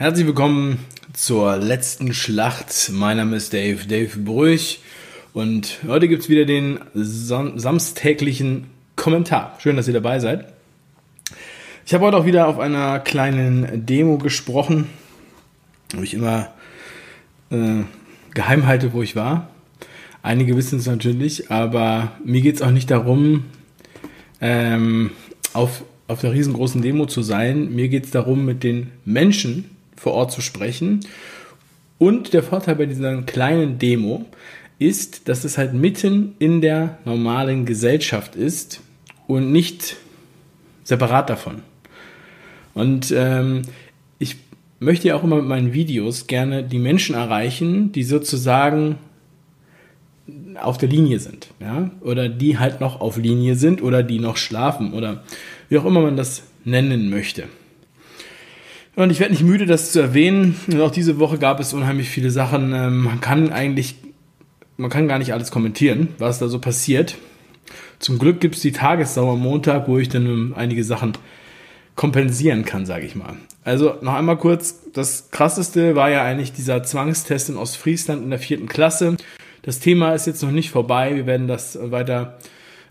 Herzlich willkommen zur letzten Schlacht. Mein Name ist Dave, Dave Brüch. Und heute gibt es wieder den sam samstäglichen Kommentar. Schön, dass ihr dabei seid. Ich habe heute auch wieder auf einer kleinen Demo gesprochen, wo ich immer äh, geheim halte, wo ich war. Einige wissen es natürlich, aber mir geht es auch nicht darum, ähm, auf, auf der riesengroßen Demo zu sein. Mir geht es darum, mit den Menschen vor Ort zu sprechen. Und der Vorteil bei dieser kleinen Demo ist, dass es halt mitten in der normalen Gesellschaft ist und nicht separat davon. Und ähm, ich möchte ja auch immer mit meinen Videos gerne die Menschen erreichen, die sozusagen auf der Linie sind, ja, oder die halt noch auf Linie sind oder die noch schlafen oder wie auch immer man das nennen möchte. Und ich werde nicht müde, das zu erwähnen. Und auch diese Woche gab es unheimlich viele Sachen. Ähm, man kann eigentlich, man kann gar nicht alles kommentieren, was da so passiert. Zum Glück gibt es die Tagessau am Montag, wo ich dann ähm, einige Sachen kompensieren kann, sage ich mal. Also noch einmal kurz, das krasseste war ja eigentlich dieser Zwangstest in Ostfriesland in der vierten Klasse. Das Thema ist jetzt noch nicht vorbei. Wir werden das weiter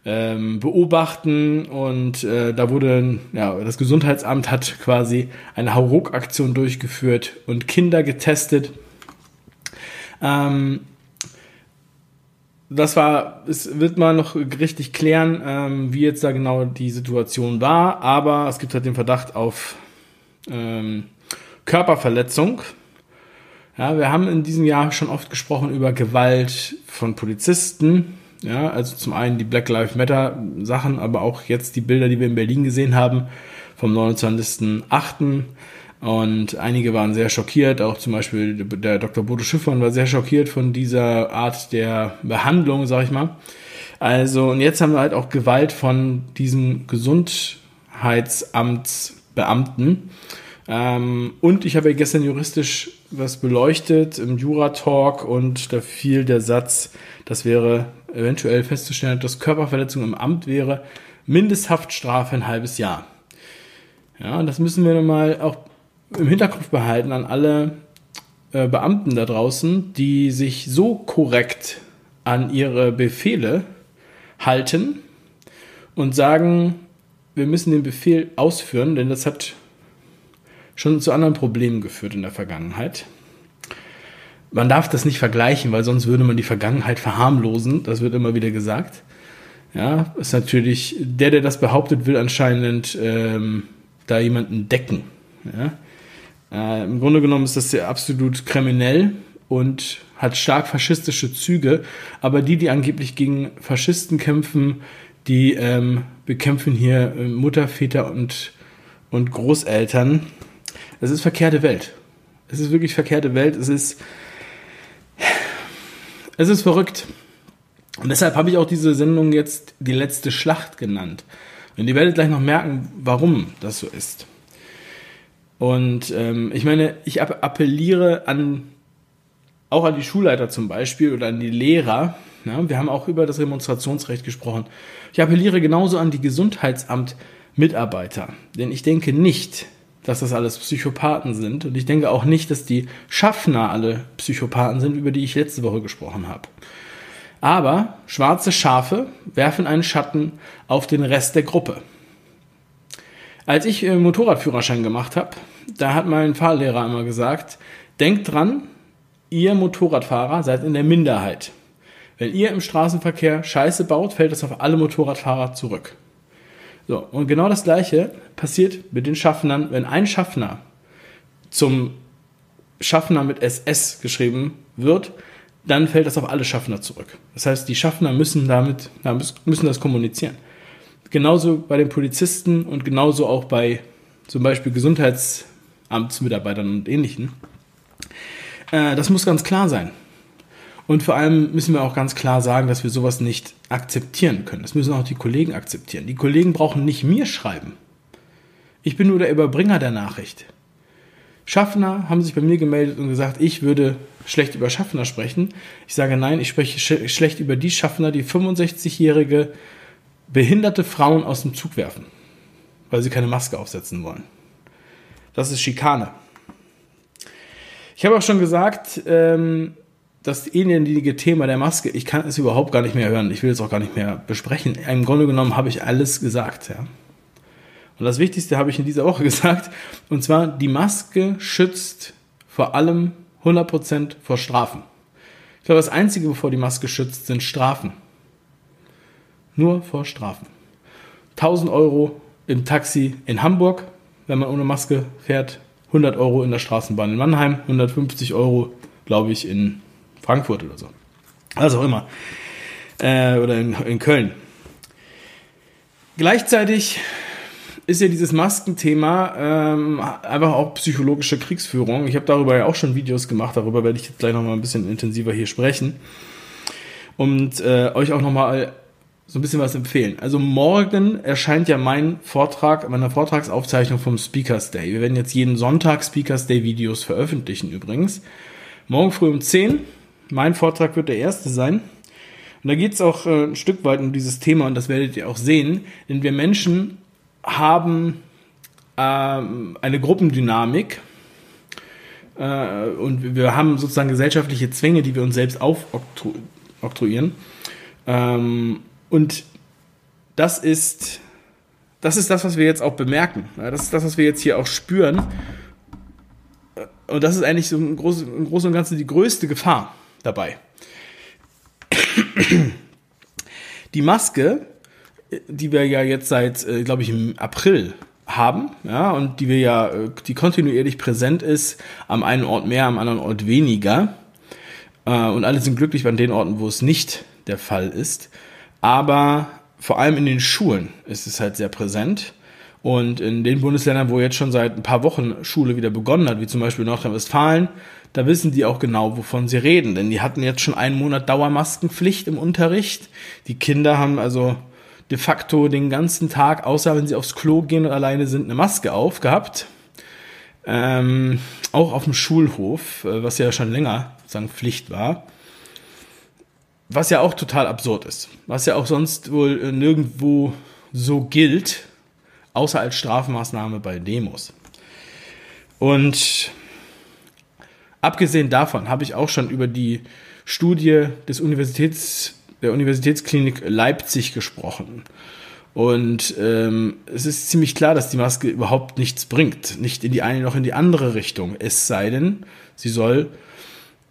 ähm, beobachten und äh, da wurde, ja, das Gesundheitsamt hat quasi eine Hauruck-Aktion durchgeführt und Kinder getestet. Ähm, das war, es wird mal noch richtig klären, ähm, wie jetzt da genau die Situation war, aber es gibt halt den Verdacht auf ähm, Körperverletzung. Ja, wir haben in diesem Jahr schon oft gesprochen über Gewalt von Polizisten. Ja, also zum einen die Black Lives Matter Sachen, aber auch jetzt die Bilder, die wir in Berlin gesehen haben vom 29.08. Und einige waren sehr schockiert, auch zum Beispiel der Dr. Bodo Schiffmann war sehr schockiert von dieser Art der Behandlung, sag ich mal. Also, und jetzt haben wir halt auch Gewalt von diesen Gesundheitsamtsbeamten. Ähm, und ich habe gestern juristisch was beleuchtet im Jura-Talk und da fiel der Satz, das wäre eventuell festzustellen, dass Körperverletzung im Amt wäre, Mindesthaftstrafe ein halbes Jahr. Ja, das müssen wir nochmal auch im Hinterkopf behalten an alle äh, Beamten da draußen, die sich so korrekt an ihre Befehle halten und sagen, wir müssen den Befehl ausführen, denn das hat schon zu anderen Problemen geführt in der Vergangenheit man darf das nicht vergleichen, weil sonst würde man die Vergangenheit verharmlosen. Das wird immer wieder gesagt. Ja, ist natürlich, der, der das behauptet, will anscheinend ähm, da jemanden decken. Ja? Äh, Im Grunde genommen ist das ja absolut kriminell und hat stark faschistische Züge. Aber die, die angeblich gegen Faschisten kämpfen, die ähm, bekämpfen hier äh, Mutter, Väter und, und Großeltern. Es ist verkehrte Welt. Es ist wirklich verkehrte Welt. Es ist es ist verrückt. Und deshalb habe ich auch diese Sendung jetzt die letzte Schlacht genannt. Und ihr werdet gleich noch merken, warum das so ist. Und ähm, ich meine, ich appelliere an auch an die Schulleiter zum Beispiel oder an die Lehrer. Ja, wir haben auch über das Demonstrationsrecht gesprochen. Ich appelliere genauso an die Gesundheitsamt-Mitarbeiter. Denn ich denke nicht, dass das alles Psychopathen sind. Und ich denke auch nicht, dass die Schaffner alle Psychopathen sind, über die ich letzte Woche gesprochen habe. Aber schwarze Schafe werfen einen Schatten auf den Rest der Gruppe. Als ich äh, Motorradführerschein gemacht habe, da hat mein Fahrlehrer immer gesagt, denkt dran, ihr Motorradfahrer seid in der Minderheit. Wenn ihr im Straßenverkehr Scheiße baut, fällt das auf alle Motorradfahrer zurück. So, und genau das gleiche passiert mit den Schaffnern, wenn ein Schaffner zum Schaffner mit SS geschrieben wird, dann fällt das auf alle Schaffner zurück. Das heißt, die Schaffner müssen damit, müssen das kommunizieren. Genauso bei den Polizisten und genauso auch bei zum Beispiel Gesundheitsamtsmitarbeitern und ähnlichen. Äh, das muss ganz klar sein. Und vor allem müssen wir auch ganz klar sagen, dass wir sowas nicht akzeptieren können. Das müssen auch die Kollegen akzeptieren. Die Kollegen brauchen nicht mir schreiben. Ich bin nur der Überbringer der Nachricht. Schaffner haben sich bei mir gemeldet und gesagt, ich würde schlecht über Schaffner sprechen. Ich sage nein, ich spreche sch schlecht über die Schaffner, die 65-jährige behinderte Frauen aus dem Zug werfen, weil sie keine Maske aufsetzen wollen. Das ist Schikane. Ich habe auch schon gesagt, ähm, das ähnliche Thema der Maske, ich kann es überhaupt gar nicht mehr hören. Ich will es auch gar nicht mehr besprechen. Im Grunde genommen habe ich alles gesagt, ja. Und das Wichtigste habe ich in dieser Woche gesagt. Und zwar, die Maske schützt vor allem 100% vor Strafen. Ich glaube, das Einzige, wovor die Maske schützt, sind Strafen. Nur vor Strafen. 1000 Euro im Taxi in Hamburg, wenn man ohne Maske fährt. 100 Euro in der Straßenbahn in Mannheim. 150 Euro, glaube ich, in Frankfurt oder so. Was auch immer. Äh, oder in, in Köln. Gleichzeitig ist ja dieses Maskenthema ähm, einfach auch psychologische Kriegsführung. Ich habe darüber ja auch schon Videos gemacht, darüber werde ich jetzt gleich nochmal ein bisschen intensiver hier sprechen. Und äh, euch auch nochmal so ein bisschen was empfehlen. Also morgen erscheint ja mein Vortrag, meine Vortragsaufzeichnung vom Speakers Day. Wir werden jetzt jeden Sonntag Speakers Day Videos veröffentlichen übrigens. Morgen früh um 10. Mein Vortrag wird der erste sein. Und da geht es auch äh, ein Stück weit um dieses Thema und das werdet ihr auch sehen, denn wir Menschen haben ähm, eine Gruppendynamik äh, und wir haben sozusagen gesellschaftliche Zwänge, die wir uns selbst aufoktroyieren. Ähm, und das ist, das ist das, was wir jetzt auch bemerken. Das ist das, was wir jetzt hier auch spüren. Und das ist eigentlich so im Großen und Ganzen die größte Gefahr dabei. Die Maske die wir ja jetzt seit, äh, glaube ich, im April haben, ja, und die wir ja, äh, die kontinuierlich präsent ist, am einen Ort mehr, am anderen Ort weniger. Äh, und alle sind glücklich an den Orten, wo es nicht der Fall ist. Aber vor allem in den Schulen ist es halt sehr präsent. Und in den Bundesländern, wo jetzt schon seit ein paar Wochen Schule wieder begonnen hat, wie zum Beispiel Nordrhein-Westfalen, da wissen die auch genau, wovon sie reden. Denn die hatten jetzt schon einen Monat Dauermaskenpflicht im Unterricht. Die Kinder haben also de facto den ganzen Tag, außer wenn sie aufs Klo gehen und alleine sind, eine Maske aufgehabt. Ähm, auch auf dem Schulhof, äh, was ja schon länger sagen Pflicht war. Was ja auch total absurd ist. Was ja auch sonst wohl äh, nirgendwo so gilt, außer als Strafmaßnahme bei Demos. Und abgesehen davon habe ich auch schon über die Studie des Universitäts der Universitätsklinik Leipzig gesprochen. Und ähm, es ist ziemlich klar, dass die Maske überhaupt nichts bringt. Nicht in die eine noch in die andere Richtung. Es sei denn, sie soll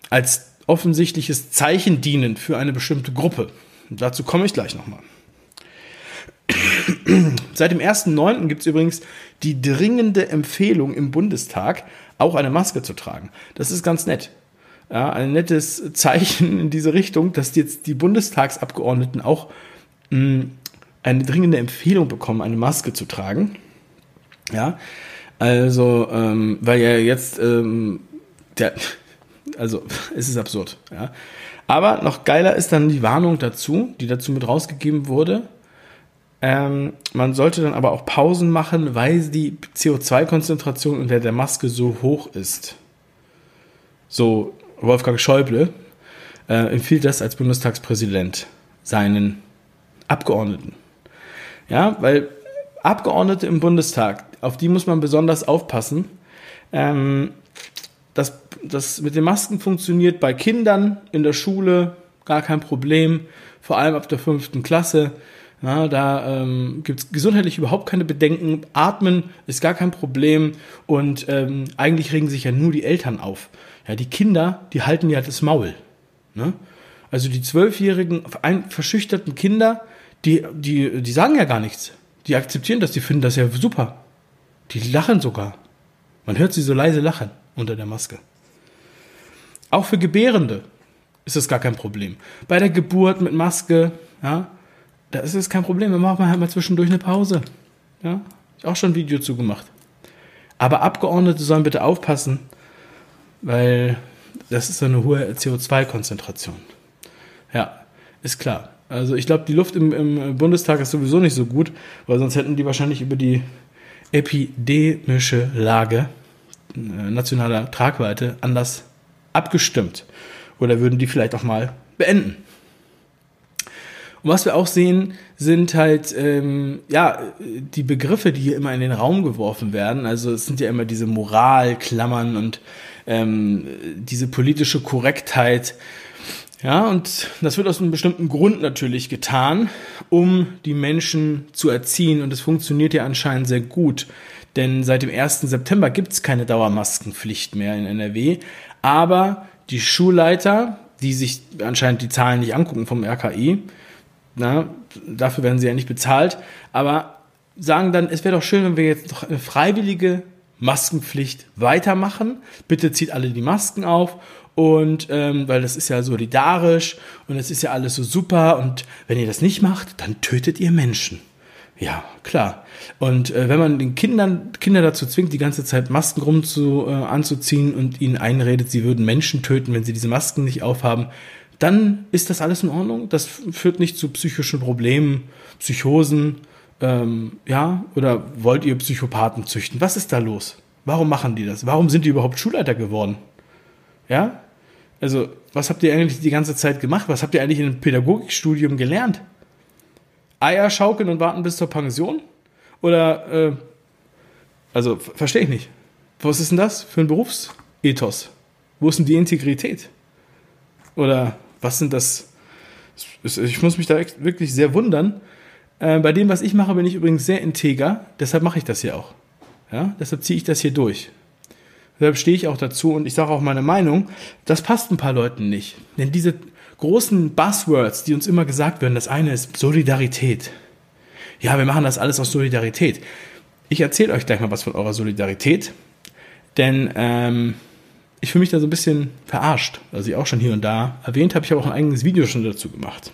als offensichtliches Zeichen dienen für eine bestimmte Gruppe. Und dazu komme ich gleich nochmal. Seit dem 1.9. gibt es übrigens die dringende Empfehlung im Bundestag, auch eine Maske zu tragen. Das ist ganz nett ja, ein nettes Zeichen in diese Richtung, dass jetzt die Bundestagsabgeordneten auch mh, hm, eine dringende Empfehlung bekommen, eine Maske zu tragen. Ja, also, ähm, weil ja jetzt, ähm, der, also, es ist absurd, ja. Aber noch geiler ist dann die Warnung dazu, die dazu mit rausgegeben wurde. Ähm, man sollte dann aber auch Pausen machen, weil die CO2-Konzentration unter der Maske so hoch ist. So Wolfgang Schäuble äh, empfiehlt das als Bundestagspräsident seinen Abgeordneten. Ja, weil Abgeordnete im Bundestag, auf die muss man besonders aufpassen. Ähm, das, das mit den Masken funktioniert bei Kindern in der Schule gar kein Problem, vor allem ab der fünften Klasse. Ja, da ähm, gibt es gesundheitlich überhaupt keine Bedenken. Atmen ist gar kein Problem und ähm, eigentlich regen sich ja nur die Eltern auf. Ja, die Kinder, die halten ja das Maul. Ne? Also die zwölfjährigen, verschüchterten Kinder, die, die, die sagen ja gar nichts. Die akzeptieren das, die finden das ja super. Die lachen sogar. Man hört sie so leise lachen unter der Maske. Auch für Gebärende ist das gar kein Problem. Bei der Geburt mit Maske, ja, da ist es kein Problem. Da macht man halt mal zwischendurch eine Pause. Ja, ich auch schon ein Video zu gemacht. Aber Abgeordnete sollen bitte aufpassen, weil das ist eine hohe CO2-Konzentration. Ja, ist klar. Also ich glaube, die Luft im, im, Bundestag ist sowieso nicht so gut, weil sonst hätten die wahrscheinlich über die epidemische Lage äh, nationaler Tragweite anders abgestimmt. Oder würden die vielleicht auch mal beenden. Und was wir auch sehen, sind halt ähm, ja die Begriffe, die hier immer in den Raum geworfen werden. Also es sind ja immer diese Moralklammern und ähm, diese politische Korrektheit. Ja, und das wird aus einem bestimmten Grund natürlich getan, um die Menschen zu erziehen. Und es funktioniert ja anscheinend sehr gut. Denn seit dem 1. September gibt es keine Dauermaskenpflicht mehr in NRW. Aber die Schulleiter, die sich anscheinend die Zahlen nicht angucken vom RKI, na, dafür werden sie ja nicht bezahlt, aber sagen dann, es wäre doch schön, wenn wir jetzt noch eine freiwillige Maskenpflicht weitermachen. Bitte zieht alle die Masken auf und ähm, weil das ist ja solidarisch und es ist ja alles so super und wenn ihr das nicht macht, dann tötet ihr Menschen. Ja, klar. Und äh, wenn man den Kindern Kinder dazu zwingt, die ganze Zeit Masken rum zu, äh, anzuziehen und ihnen einredet, sie würden Menschen töten, wenn sie diese Masken nicht aufhaben, dann ist das alles in Ordnung. Das führt nicht zu psychischen Problemen, Psychosen, ähm, ja, oder wollt ihr Psychopathen züchten? Was ist da los? Warum machen die das? Warum sind die überhaupt Schulleiter geworden? Ja? Also, was habt ihr eigentlich die ganze Zeit gemacht? Was habt ihr eigentlich in einem Pädagogikstudium gelernt? Eier schaukeln und warten bis zur Pension? Oder, äh, also, verstehe ich nicht. Was ist denn das für ein Berufsethos? Wo ist denn die Integrität? Oder was sind das? Ich muss mich da wirklich sehr wundern. Äh, bei dem, was ich mache, bin ich übrigens sehr integer. Deshalb mache ich das hier auch. Ja? Deshalb ziehe ich das hier durch. Deshalb stehe ich auch dazu und ich sage auch meine Meinung. Das passt ein paar Leuten nicht. Denn diese großen Buzzwords, die uns immer gesagt werden, das eine ist Solidarität. Ja, wir machen das alles aus Solidarität. Ich erzähle euch gleich mal was von eurer Solidarität. Denn ähm, ich fühle mich da so ein bisschen verarscht, was ich auch schon hier und da erwähnt habe. Ich habe auch ein eigenes Video schon dazu gemacht.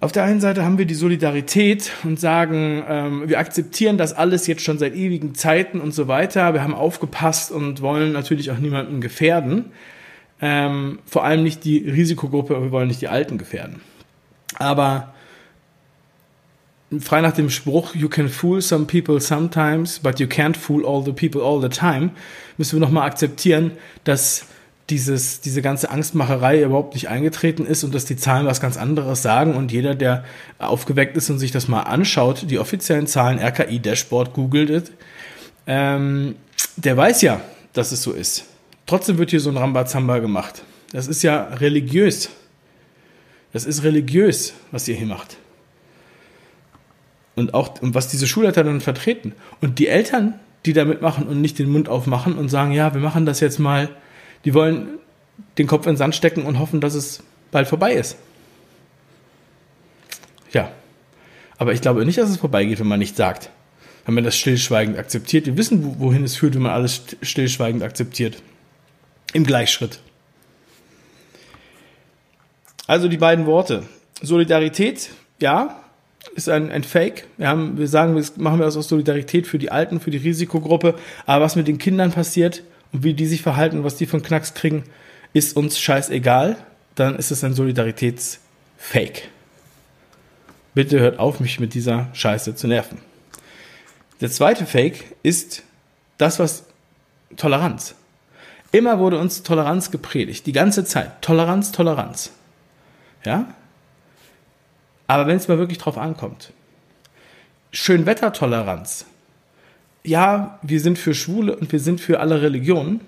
Auf der einen Seite haben wir die Solidarität und sagen, ähm, wir akzeptieren das alles jetzt schon seit ewigen Zeiten und so weiter. Wir haben aufgepasst und wollen natürlich auch niemanden gefährden. Ähm, vor allem nicht die Risikogruppe, wir wollen nicht die Alten gefährden. Aber frei nach dem Spruch, you can fool some people sometimes, but you can't fool all the people all the time, müssen wir nochmal akzeptieren, dass dieses, diese ganze Angstmacherei überhaupt nicht eingetreten ist und dass die Zahlen was ganz anderes sagen und jeder, der aufgeweckt ist und sich das mal anschaut, die offiziellen Zahlen, RKI Dashboard, googelt ähm, der weiß ja, dass es so ist. Trotzdem wird hier so ein Rambazamba gemacht. Das ist ja religiös. Das ist religiös, was ihr hier macht und auch und was diese Schulleiter dann vertreten. Und die Eltern, die da mitmachen und nicht den Mund aufmachen und sagen, ja, wir machen das jetzt mal, die wollen den Kopf in den Sand stecken und hoffen, dass es bald vorbei ist. Ja. Aber ich glaube nicht, dass es vorbeigeht, wenn man nichts sagt. Wenn man das stillschweigend akzeptiert. Wir wissen, wohin es führt, wenn man alles stillschweigend akzeptiert. Im Gleichschritt. Also die beiden Worte. Solidarität, ja, ist ein, ein Fake. Wir, haben, wir sagen, das machen wir das aus Solidarität für die Alten, für die Risikogruppe. Aber was mit den Kindern passiert und wie die sich verhalten, was die von Knacks kriegen, ist uns scheißegal. Dann ist es ein Solidaritätsfake. Bitte hört auf, mich mit dieser Scheiße zu nerven. Der zweite Fake ist das, was Toleranz. Immer wurde uns Toleranz gepredigt, die ganze Zeit. Toleranz, Toleranz. Ja? Aber wenn es mal wirklich drauf ankommt, Schönwettertoleranz. Ja, wir sind für Schwule und wir sind für alle Religionen.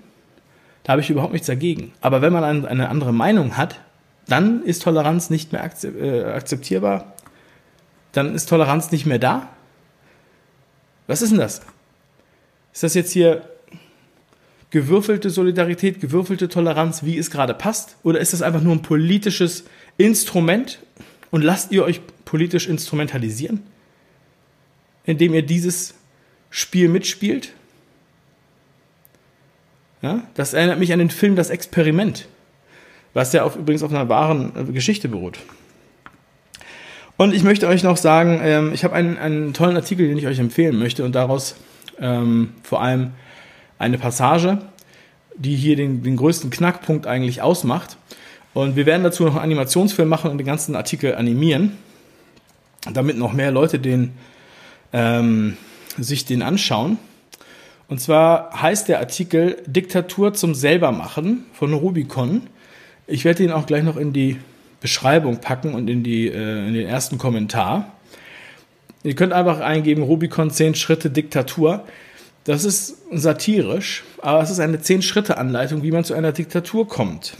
Da habe ich überhaupt nichts dagegen. Aber wenn man eine andere Meinung hat, dann ist Toleranz nicht mehr äh, akzeptierbar. Dann ist Toleranz nicht mehr da. Was ist denn das? Ist das jetzt hier gewürfelte Solidarität, gewürfelte Toleranz, wie es gerade passt? Oder ist das einfach nur ein politisches Instrument, und lasst ihr euch politisch instrumentalisieren, indem ihr dieses Spiel mitspielt? Ja, das erinnert mich an den Film Das Experiment, was ja auf, übrigens auf einer wahren äh, Geschichte beruht. Und ich möchte euch noch sagen, ähm, ich habe einen, einen tollen Artikel, den ich euch empfehlen möchte und daraus ähm, vor allem eine Passage, die hier den, den größten Knackpunkt eigentlich ausmacht. Und wir werden dazu noch einen Animationsfilm machen und den ganzen Artikel animieren, damit noch mehr Leute den, ähm, sich den anschauen. Und zwar heißt der Artikel Diktatur zum Selbermachen von Rubicon. Ich werde ihn auch gleich noch in die Beschreibung packen und in, die, äh, in den ersten Kommentar. Ihr könnt einfach eingeben Rubicon 10 Schritte Diktatur. Das ist satirisch, aber es ist eine Zehn-Schritte-Anleitung, wie man zu einer Diktatur kommt.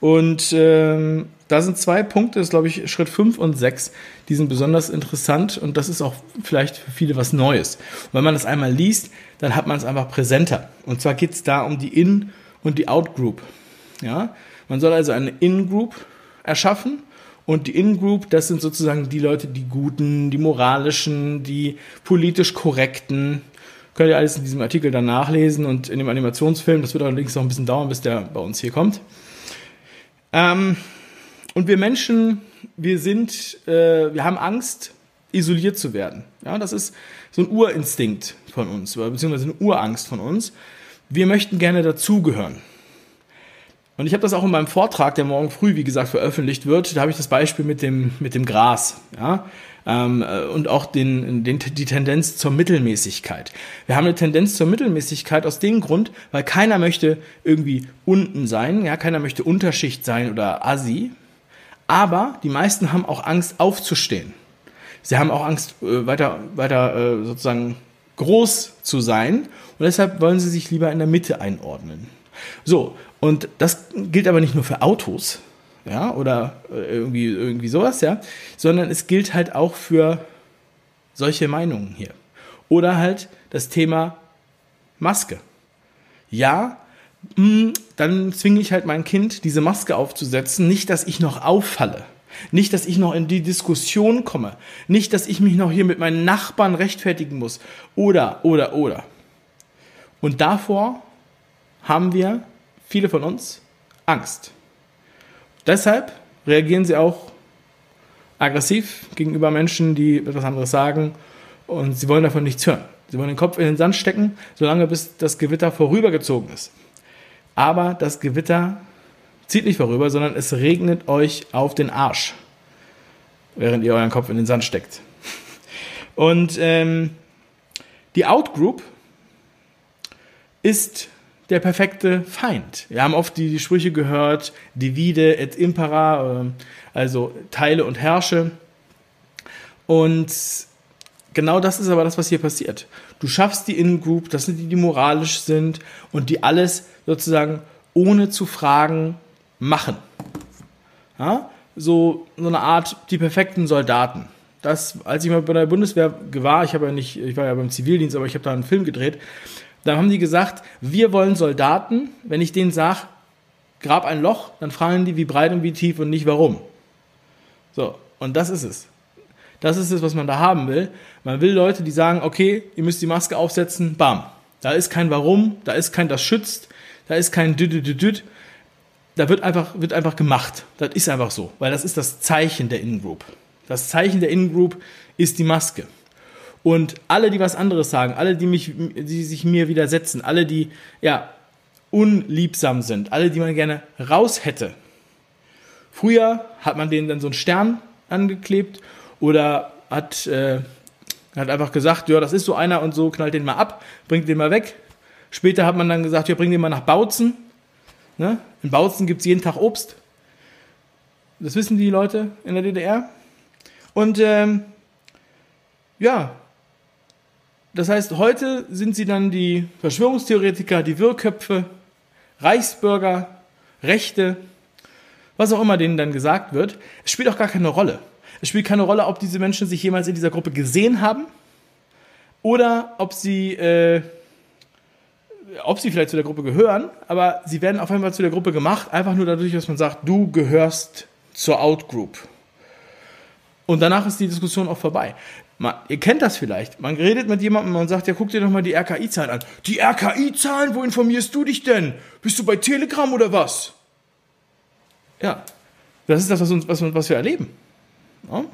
Und ähm, da sind zwei Punkte, das ist glaube ich Schritt 5 und 6, die sind besonders interessant und das ist auch vielleicht für viele was Neues. Und wenn man das einmal liest, dann hat man es einfach präsenter. Und zwar geht es da um die In- und die Out-Group. Ja? Man soll also eine In-Group erschaffen und die In-Group, das sind sozusagen die Leute, die Guten, die Moralischen, die politisch Korrekten. Könnt ihr alles in diesem Artikel dann nachlesen und in dem Animationsfilm. Das wird allerdings noch ein bisschen dauern, bis der bei uns hier kommt. Ähm, und wir Menschen, wir sind, äh, wir haben Angst, isoliert zu werden. Ja, das ist so ein Urinstinkt von uns, beziehungsweise eine Urangst von uns. Wir möchten gerne dazugehören. Und ich habe das auch in meinem Vortrag, der morgen früh, wie gesagt, veröffentlicht wird. Da habe ich das Beispiel mit dem, mit dem Gras. Ja? Ähm, äh, und auch den, den, die Tendenz zur Mittelmäßigkeit. Wir haben eine Tendenz zur Mittelmäßigkeit aus dem Grund, weil keiner möchte irgendwie unten sein, ja, keiner möchte Unterschicht sein oder Assi. Aber die meisten haben auch Angst aufzustehen. Sie haben auch Angst, äh, weiter, weiter äh, sozusagen groß zu sein. Und deshalb wollen sie sich lieber in der Mitte einordnen. So, und das gilt aber nicht nur für Autos, ja, oder äh, irgendwie, irgendwie sowas, ja, sondern es gilt halt auch für solche Meinungen hier. Oder halt das Thema Maske. Ja, mh, hm, dann zwinge ich halt mein Kind, diese Maske aufzusetzen, nicht, dass ich noch auffalle. Nicht, dass ich noch in die Diskussion komme. Nicht, dass ich mich noch hier mit meinen Nachbarn rechtfertigen muss. Oder, oder, oder. Und davor haben wir viele von uns Angst. Deshalb reagieren sie auch aggressiv gegenüber Menschen, die etwas anderes sagen und sie wollen davon nichts hören. Sie wollen den Kopf in den Sand stecken, solange bis das Gewitter vorübergezogen ist. Aber das Gewitter zieht nicht vorüber, sondern es regnet euch auf den Arsch, während ihr euren Kopf in den Sand steckt. Und ähm, die Outgroup ist der perfekte Feind. Wir haben oft die, die Sprüche gehört, divide et impera, ähm, also teile und herrsche. Und genau das ist aber das, was hier passiert. Du schaffst die In-Group, das sind die, die moralisch sind und die alles sozusagen ohne zu fragen machen. Ja? So, so eine Art die perfekten Soldaten. Das, als ich mal bei der Bundeswehr war, ich habe ja nicht, ich war ja beim Zivildienst, aber ich habe da einen Film gedreht, da haben die gesagt, wir wollen Soldaten. Wenn ich denen sage, grab ein Loch, dann fragen die, wie breit und wie tief und nicht warum. So, und das ist es. Das ist es, was man da haben will. Man will Leute, die sagen, okay, ihr müsst die Maske aufsetzen, bam. Da ist kein Warum, da ist kein das schützt, da ist kein düdüdüdüd. Da wird einfach, wird einfach gemacht. Das ist einfach so, weil das ist das Zeichen der Innengroup. Das Zeichen der Innengroup ist die Maske. Und alle, die was anderes sagen, alle, die mich, die sich mir widersetzen, alle, die, ja, unliebsam sind, alle, die man gerne raus hätte. Früher hat man denen dann so einen Stern angeklebt oder hat, äh, hat einfach gesagt, ja, das ist so einer und so, knallt den mal ab, bringt den mal weg. Später hat man dann gesagt, ja, bring den mal nach Bautzen. Ne? In Bautzen gibt es jeden Tag Obst. Das wissen die Leute in der DDR. Und ähm, ja, das heißt, heute sind sie dann die Verschwörungstheoretiker, die Wirrköpfe, Reichsbürger, Rechte, was auch immer denen dann gesagt wird. Es spielt auch gar keine Rolle. Es spielt keine Rolle, ob diese Menschen sich jemals in dieser Gruppe gesehen haben oder ob sie, äh, ob sie vielleicht zu der Gruppe gehören, aber sie werden auf einmal zu der Gruppe gemacht, einfach nur dadurch, dass man sagt, du gehörst zur Outgroup. Und danach ist die Diskussion auch vorbei. Man, ihr kennt das vielleicht. Man redet mit jemandem und sagt, ja, guck dir doch mal die RKI-Zahlen an. Die RKI-Zahlen? Wo informierst du dich denn? Bist du bei Telegram oder was? Ja, das ist das, was, uns, was, was wir erleben. Ja?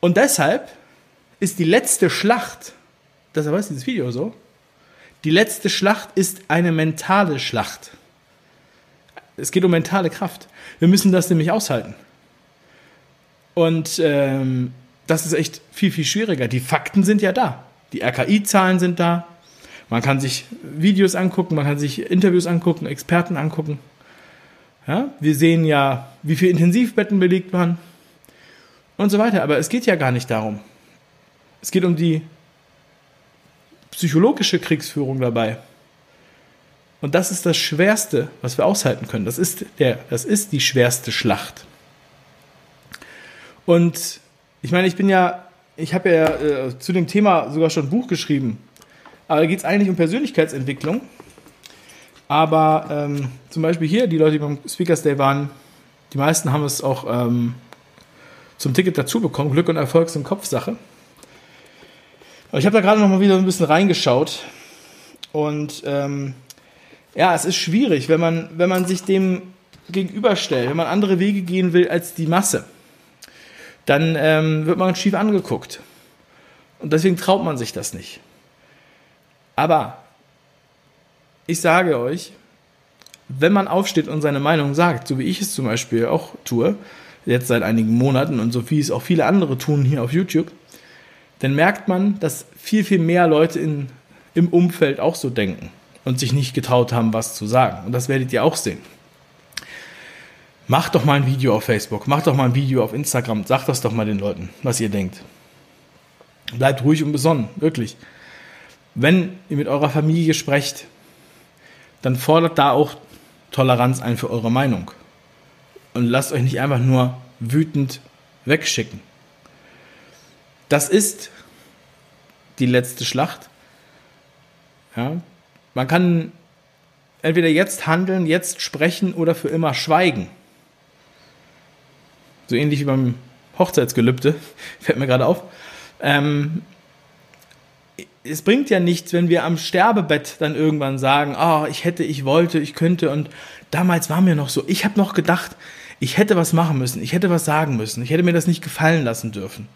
Und deshalb ist die letzte Schlacht, das weiß dieses Video so, die letzte Schlacht ist eine mentale Schlacht. Es geht um mentale Kraft. Wir müssen das nämlich aushalten. Und ähm, das ist echt viel, viel schwieriger. Die Fakten sind ja da. Die RKI-Zahlen sind da. Man kann sich Videos angucken, man kann sich Interviews angucken, Experten angucken. Ja, wir sehen ja, wie viele Intensivbetten belegt waren und so weiter. Aber es geht ja gar nicht darum. Es geht um die psychologische Kriegsführung dabei. Und das ist das Schwerste, was wir aushalten können. Das ist, der, das ist die schwerste Schlacht. Und ich meine, ich bin ja, ich habe ja äh, zu dem Thema sogar schon ein Buch geschrieben. Aber da geht es eigentlich um Persönlichkeitsentwicklung. Aber ähm, zum Beispiel hier, die Leute, die beim Speakers Day waren, die meisten haben es auch ähm, zum Ticket dazu bekommen. Glück und Erfolg sind Kopfsache. Aber ich habe da gerade noch mal wieder ein bisschen reingeschaut. Und ähm, ja, es ist schwierig, wenn man, wenn man sich dem gegenüberstellt, wenn man andere Wege gehen will als die Masse, dann ähm, wird man schief angeguckt. Und deswegen traut man sich das nicht. Aber ich sage euch, wenn man aufsteht und seine Meinung sagt, so wie ich es zum Beispiel auch tue, jetzt seit einigen Monaten und so wie es auch viele andere tun hier auf YouTube, dann merkt man, dass viel, viel mehr Leute in, im Umfeld auch so denken und sich nicht getraut haben, was zu sagen. Und das werdet ihr auch sehen. Macht doch mal ein Video auf Facebook, macht doch mal ein Video auf Instagram, sagt das doch mal den Leuten, was ihr denkt. Bleibt ruhig und besonnen, wirklich. Wenn ihr mit eurer Familie sprecht, dann fordert da auch Toleranz ein für eure Meinung. Und lasst euch nicht einfach nur wütend wegschicken. Das ist die letzte Schlacht. Ja, man kann entweder jetzt handeln, jetzt sprechen oder für immer schweigen. So ähnlich wie beim Hochzeitsgelübde, fällt mir gerade auf. Ähm, es bringt ja nichts, wenn wir am Sterbebett dann irgendwann sagen, oh, ich hätte, ich wollte, ich könnte und damals war mir noch so, ich habe noch gedacht, ich hätte was machen müssen, ich hätte was sagen müssen, ich hätte mir das nicht gefallen lassen dürfen.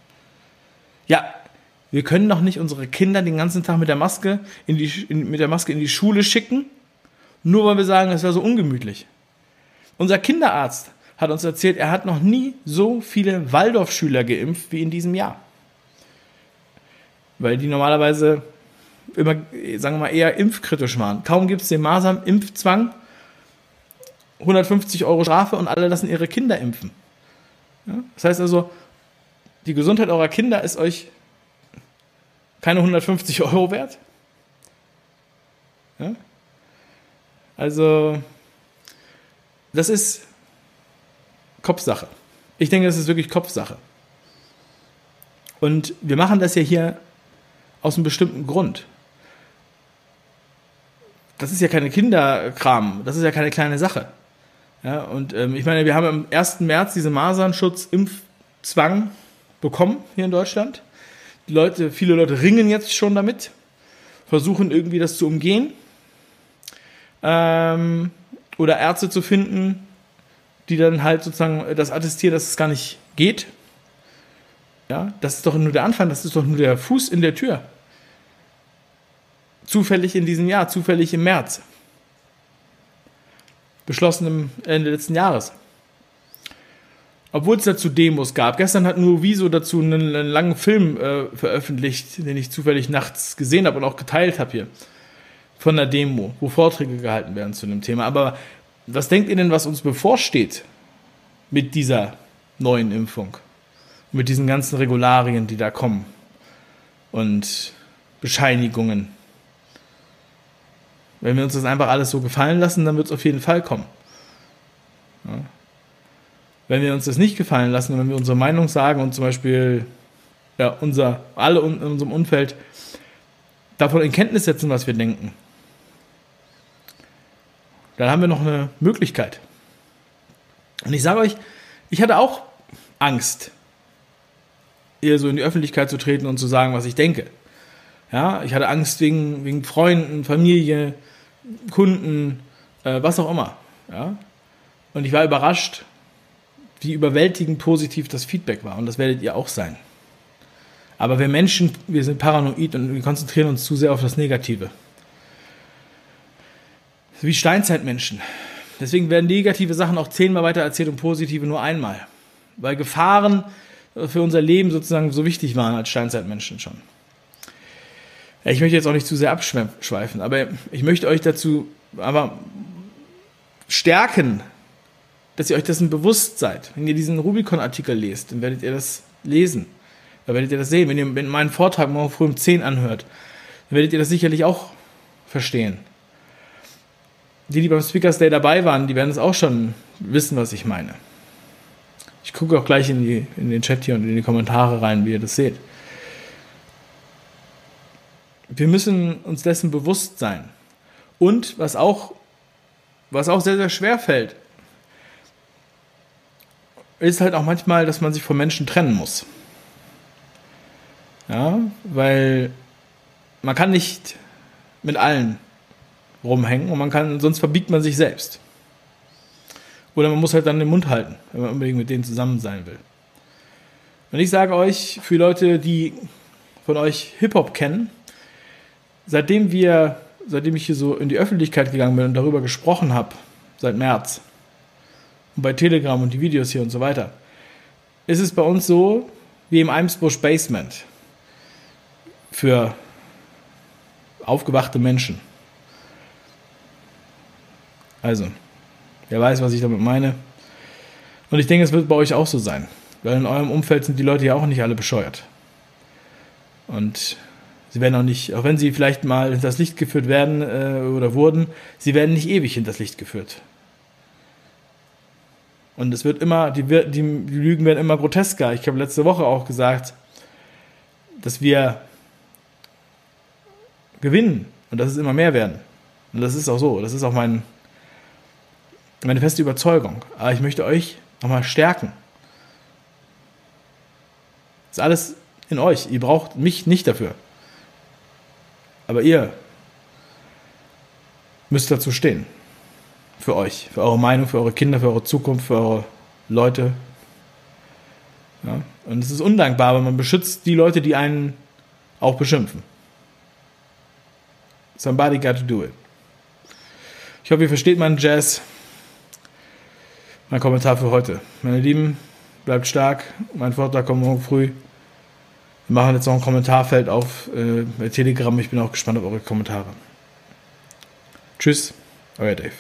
Ja, wir können doch nicht unsere Kinder den ganzen Tag mit der Maske in die, in, mit der Maske in die Schule schicken, nur weil wir sagen, es wäre so ungemütlich. Unser Kinderarzt hat uns erzählt, er hat noch nie so viele Waldorfschüler geimpft wie in diesem Jahr. Weil die normalerweise immer, sagen wir mal, eher impfkritisch waren. Kaum gibt es den Masern-Impfzwang, 150 Euro Strafe und alle lassen ihre Kinder impfen. Ja? Das heißt also, die Gesundheit eurer Kinder ist euch keine 150 Euro wert. Ja? Also, das ist Kopfsache. Ich denke, das ist wirklich Kopfsache. Und wir machen das ja hier aus einem bestimmten Grund. Das ist ja keine Kinderkram, das ist ja keine kleine Sache. Ja, und ähm, ich meine, wir haben am 1. März diese Masernschutz-Impfzwang bekommen hier in Deutschland. Die Leute, viele Leute ringen jetzt schon damit, versuchen irgendwie das zu umgehen. Ähm, oder Ärzte zu finden, die dann halt sozusagen das attestieren, dass es gar nicht geht. Ja, das ist doch nur der Anfang, das ist doch nur der Fuß in der Tür. Zufällig in diesem Jahr, zufällig im März beschlossen im Ende letzten Jahres. Obwohl es dazu Demos gab. Gestern hat nur Wieso dazu einen, einen langen Film äh, veröffentlicht, den ich zufällig nachts gesehen habe und auch geteilt habe hier. Von der Demo, wo Vorträge gehalten werden zu dem Thema. Aber was denkt ihr denn, was uns bevorsteht mit dieser neuen Impfung? Mit diesen ganzen Regularien, die da kommen und Bescheinigungen. Wenn wir uns das einfach alles so gefallen lassen, dann wird es auf jeden Fall kommen. Ja. Wenn wir uns das nicht gefallen lassen, wenn wir unsere Meinung sagen und zum Beispiel ja, unser, alle in unserem Umfeld davon in Kenntnis setzen, was wir denken, dann haben wir noch eine Möglichkeit. Und ich sage euch, ich hatte auch Angst, eher so in die Öffentlichkeit zu treten und zu sagen, was ich denke. Ja, ich hatte Angst wegen, wegen Freunden, Familie, Kunden, äh, was auch immer. Ja? Und ich war überrascht, wie überwältigend positiv das Feedback war. Und das werdet ihr auch sein. Aber wir Menschen, wir sind paranoid und wir konzentrieren uns zu sehr auf das Negative. Wie Steinzeitmenschen. Deswegen werden negative Sachen auch zehnmal weiter erzählt und positive nur einmal. Weil Gefahren für unser Leben sozusagen so wichtig waren als Steinzeitmenschen schon. Ich möchte jetzt auch nicht zu sehr abschweifen, aber ich möchte euch dazu aber stärken, dass ihr euch dessen bewusst seid. Wenn ihr diesen Rubicon-Artikel lest, dann werdet ihr das lesen. Dann werdet ihr das sehen. Wenn ihr meinen Vortrag morgen früh um 10 anhört, dann werdet ihr das sicherlich auch verstehen. Die, die beim Speakers Day dabei waren, die werden es auch schon wissen, was ich meine. Ich gucke auch gleich in, die, in den Chat hier und in die Kommentare rein, wie ihr das seht. Wir müssen uns dessen bewusst sein. Und was auch, was auch sehr, sehr schwer fällt, ist halt auch manchmal, dass man sich von Menschen trennen muss. Ja, weil man kann nicht mit allen rumhängen und man kann, sonst verbiegt man sich selbst. Oder man muss halt dann den Mund halten, wenn man unbedingt mit denen zusammen sein will. Und ich sage euch, für Leute, die von euch Hip-Hop kennen, seitdem wir, seitdem ich hier so in die Öffentlichkeit gegangen bin und darüber gesprochen habe, seit März, und bei Telegram und die Videos hier und so weiter, ist es bei uns so wie im Eimsbusch Basement für aufgewachte Menschen. Also, wer weiß, was ich damit meine. Und ich denke, es wird bei euch auch so sein. Weil in eurem Umfeld sind die Leute ja auch nicht alle bescheuert. Und sie werden auch nicht, auch wenn sie vielleicht mal in das Licht geführt werden äh, oder wurden, sie werden nicht ewig in das Licht geführt. Und es wird immer, die, die Lügen werden immer grotesker. Ich habe letzte Woche auch gesagt, dass wir gewinnen und dass es immer mehr werden. Und das ist auch so. Das ist auch mein, meine feste Überzeugung. Aber ich möchte euch nochmal stärken. Ist alles in euch. Ihr braucht mich nicht dafür. Aber ihr müsst dazu stehen. Für euch, für eure Meinung, für eure Kinder, für eure Zukunft, für eure Leute. Ja? Und es ist undankbar, aber man beschützt die Leute, die einen auch beschimpfen. Somebody got to do it. Ich hoffe, ihr versteht meinen Jazz. Mein Kommentar für heute. Meine Lieben, bleibt stark. Mein Vortrag kommt morgen früh. Wir machen jetzt noch ein Kommentarfeld auf äh, Telegram. Ich bin auch gespannt auf eure Kommentare. Tschüss, euer Dave.